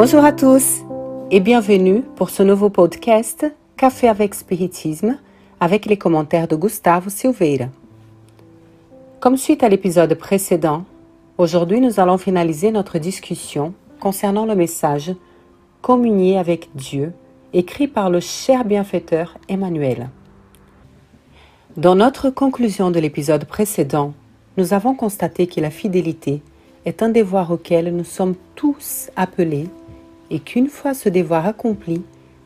Bonjour à tous et bienvenue pour ce nouveau podcast Café avec Spiritisme avec les commentaires de Gustavo Silveira. Comme suite à l'épisode précédent, aujourd'hui nous allons finaliser notre discussion concernant le message Communier avec Dieu écrit par le cher bienfaiteur Emmanuel. Dans notre conclusion de l'épisode précédent, nous avons constaté que la fidélité est un devoir auquel nous sommes tous appelés et qu'une fois ce devoir accompli,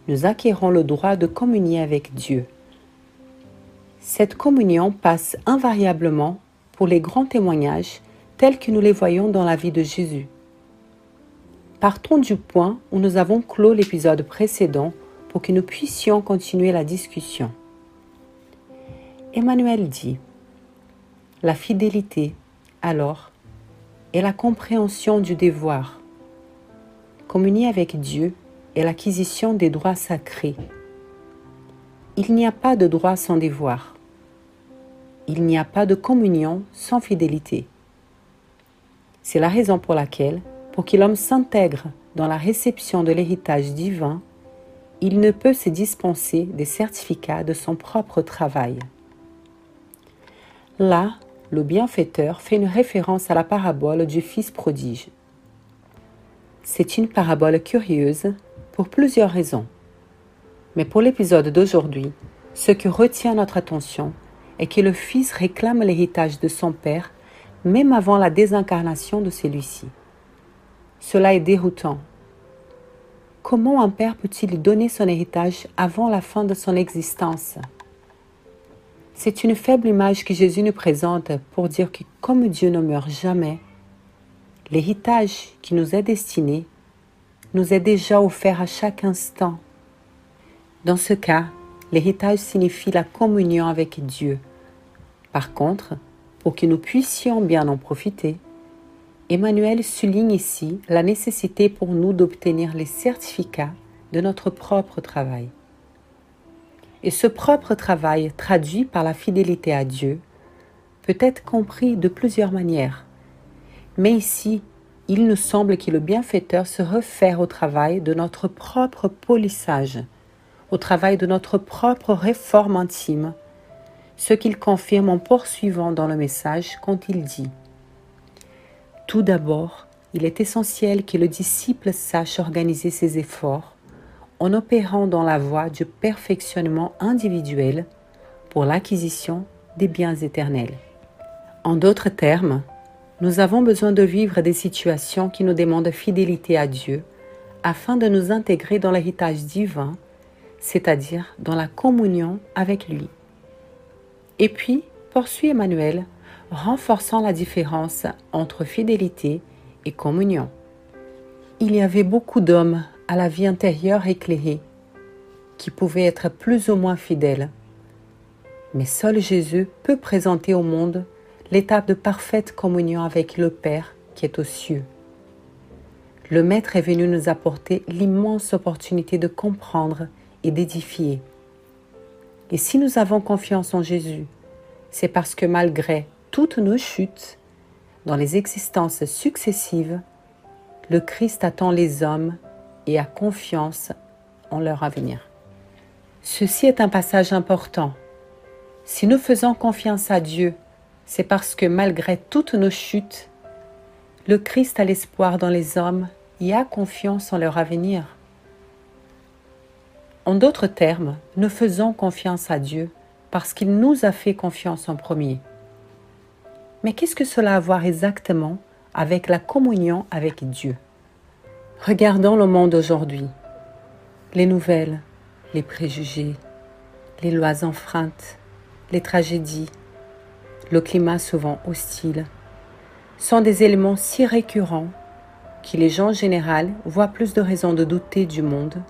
nous acquérons le droit de communier avec Dieu. Cette communion passe invariablement pour les grands témoignages tels que nous les voyons dans la vie de Jésus. Partons du point où nous avons clos l'épisode précédent pour que nous puissions continuer la discussion. Emmanuel dit, La fidélité, alors, est la compréhension du devoir. Communier avec Dieu est l'acquisition des droits sacrés. Il n'y a pas de droit sans devoir. Il n'y a pas de communion sans fidélité. C'est la raison pour laquelle, pour que l'homme s'intègre dans la réception de l'héritage divin, il ne peut se dispenser des certificats de son propre travail. Là, le bienfaiteur fait une référence à la parabole du Fils prodige. C'est une parabole curieuse pour plusieurs raisons. Mais pour l'épisode d'aujourd'hui, ce qui retient notre attention est que le Fils réclame l'héritage de son Père même avant la désincarnation de celui-ci. Cela est déroutant. Comment un père peut-il donner son héritage avant la fin de son existence? C'est une faible image que Jésus nous présente pour dire que comme Dieu ne meurt jamais, l'héritage qui nous est destiné nous est déjà offert à chaque instant. Dans ce cas, l'héritage signifie la communion avec Dieu. Par contre, pour que nous puissions bien en profiter, Emmanuel souligne ici la nécessité pour nous d'obtenir les certificats de notre propre travail. Et ce propre travail, traduit par la fidélité à Dieu, peut être compris de plusieurs manières. Mais ici, il nous semble que le bienfaiteur se réfère au travail de notre propre polissage, au travail de notre propre réforme intime, ce qu'il confirme en poursuivant dans le message quand il dit Tout d'abord, il est essentiel que le disciple sache organiser ses efforts en opérant dans la voie du perfectionnement individuel pour l'acquisition des biens éternels. En d'autres termes, nous avons besoin de vivre des situations qui nous demandent fidélité à Dieu afin de nous intégrer dans l'héritage divin, c'est-à-dire dans la communion avec lui. Et puis, poursuit Emmanuel, renforçant la différence entre fidélité et communion. Il y avait beaucoup d'hommes à la vie intérieure éclairée, qui pouvait être plus ou moins fidèle. Mais seul Jésus peut présenter au monde l'étape de parfaite communion avec le Père qui est aux cieux. Le Maître est venu nous apporter l'immense opportunité de comprendre et d'édifier. Et si nous avons confiance en Jésus, c'est parce que malgré toutes nos chutes, dans les existences successives, le Christ attend les hommes et a confiance en leur avenir. Ceci est un passage important. Si nous faisons confiance à Dieu, c'est parce que malgré toutes nos chutes, le Christ a l'espoir dans les hommes et a confiance en leur avenir. En d'autres termes, nous faisons confiance à Dieu parce qu'il nous a fait confiance en premier. Mais qu'est-ce que cela a à voir exactement avec la communion avec Dieu? Regardons le monde aujourd'hui. Les nouvelles, les préjugés, les lois enfreintes, les tragédies, le climat souvent hostile, sont des éléments si récurrents que les gens en général voient plus de raisons de douter du monde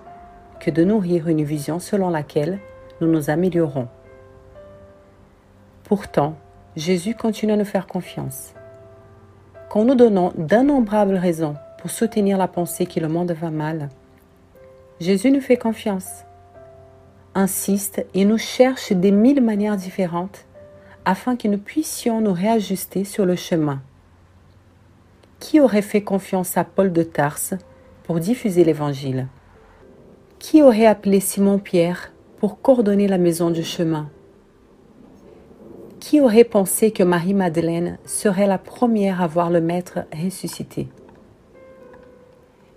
que de nourrir une vision selon laquelle nous nous améliorons. Pourtant, Jésus continue à nous faire confiance. Quand nous donnons d'innombrables raisons pour soutenir la pensée que le monde va mal. Jésus nous fait confiance, insiste et nous cherche des mille manières différentes afin que nous puissions nous réajuster sur le chemin. Qui aurait fait confiance à Paul de Tarse pour diffuser l'Évangile? Qui aurait appelé Simon-Pierre pour coordonner la maison du chemin? Qui aurait pensé que Marie-Madeleine serait la première à voir le Maître ressuscité?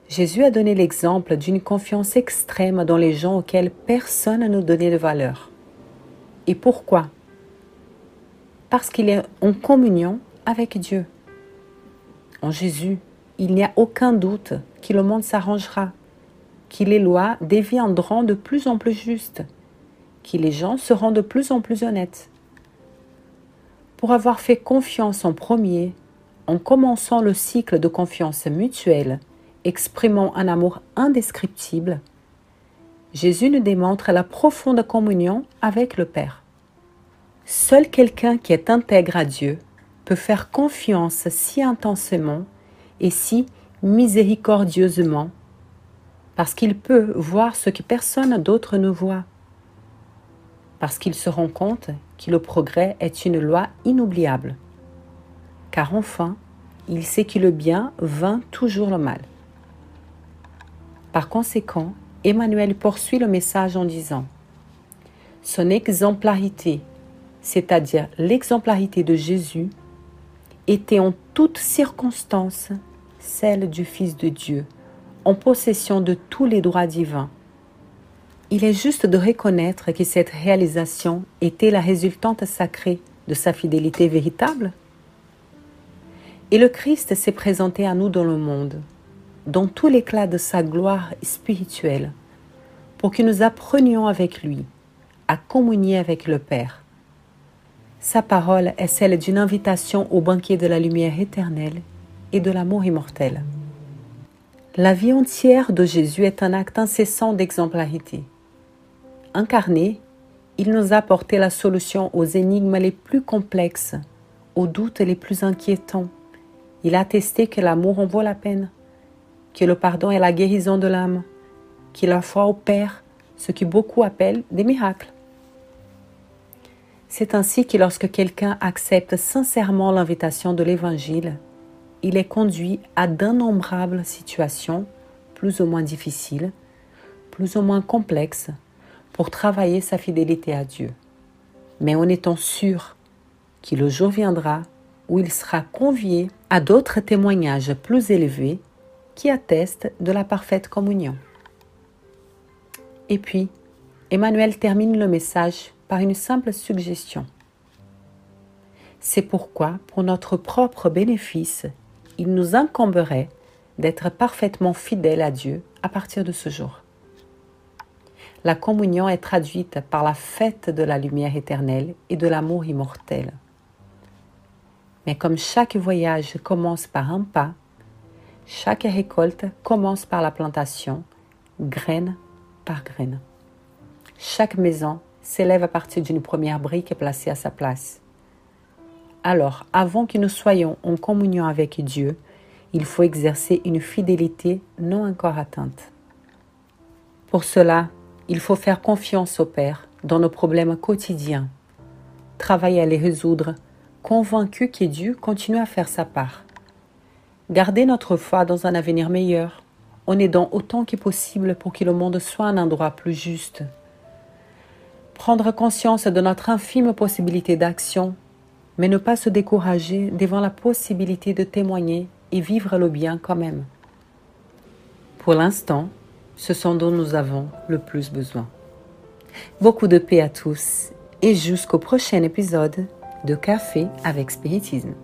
Jésus a donné l'exemple d'une confiance extrême dans les gens auxquels personne ne donnait de valeur. Et pourquoi? Parce qu'il est en communion avec Dieu. En Jésus, il n'y a aucun doute que le monde s'arrangera, que les lois deviendront de plus en plus justes, que les gens seront de plus en plus honnêtes. Pour avoir fait confiance en premier, en commençant le cycle de confiance mutuelle, exprimant un amour indescriptible, Jésus nous démontre la profonde communion avec le Père. Seul quelqu'un qui est intègre à Dieu peut faire confiance si intensément et si miséricordieusement, parce qu'il peut voir ce que personne d'autre ne voit, parce qu'il se rend compte que le progrès est une loi inoubliable, car enfin, il sait que le bien vainc toujours le mal. Par conséquent, Emmanuel poursuit le message en disant Son exemplarité, c'est-à-dire l'exemplarité de Jésus, était en toutes circonstances celle du Fils de Dieu, en possession de tous les droits divins. Il est juste de reconnaître que cette réalisation était la résultante sacrée de sa fidélité véritable. Et le Christ s'est présenté à nous dans le monde dans tout l'éclat de sa gloire spirituelle, pour que nous apprenions avec lui à communier avec le Père. Sa parole est celle d'une invitation au banquet de la lumière éternelle et de l'amour immortel. La vie entière de Jésus est un acte incessant d'exemplarité. Incarné, il nous a apporté la solution aux énigmes les plus complexes, aux doutes les plus inquiétants. Il a attesté que l'amour en vaut la peine que le pardon est la guérison de l'âme, que la foi opère ce que beaucoup appellent des miracles. C'est ainsi que lorsque quelqu'un accepte sincèrement l'invitation de l'Évangile, il est conduit à d'innombrables situations plus ou moins difficiles, plus ou moins complexes, pour travailler sa fidélité à Dieu. Mais en étant sûr que le jour viendra où il sera convié à d'autres témoignages plus élevés qui atteste de la parfaite communion. Et puis, Emmanuel termine le message par une simple suggestion. C'est pourquoi, pour notre propre bénéfice, il nous incomberait d'être parfaitement fidèles à Dieu à partir de ce jour. La communion est traduite par la fête de la lumière éternelle et de l'amour immortel. Mais comme chaque voyage commence par un pas, chaque récolte commence par la plantation, graine par graine. Chaque maison s'élève à partir d'une première brique placée à sa place. Alors, avant que nous soyons en communion avec Dieu, il faut exercer une fidélité non encore atteinte. Pour cela, il faut faire confiance au Père dans nos problèmes quotidiens, travailler à les résoudre, convaincu que Dieu continue à faire sa part garder notre foi dans un avenir meilleur, en aidant autant que possible pour que le monde soit un endroit plus juste. Prendre conscience de notre infime possibilité d'action, mais ne pas se décourager devant la possibilité de témoigner et vivre le bien quand même. Pour l'instant, ce sont dont nous avons le plus besoin. Beaucoup de paix à tous et jusqu'au prochain épisode de Café avec Spiritisme.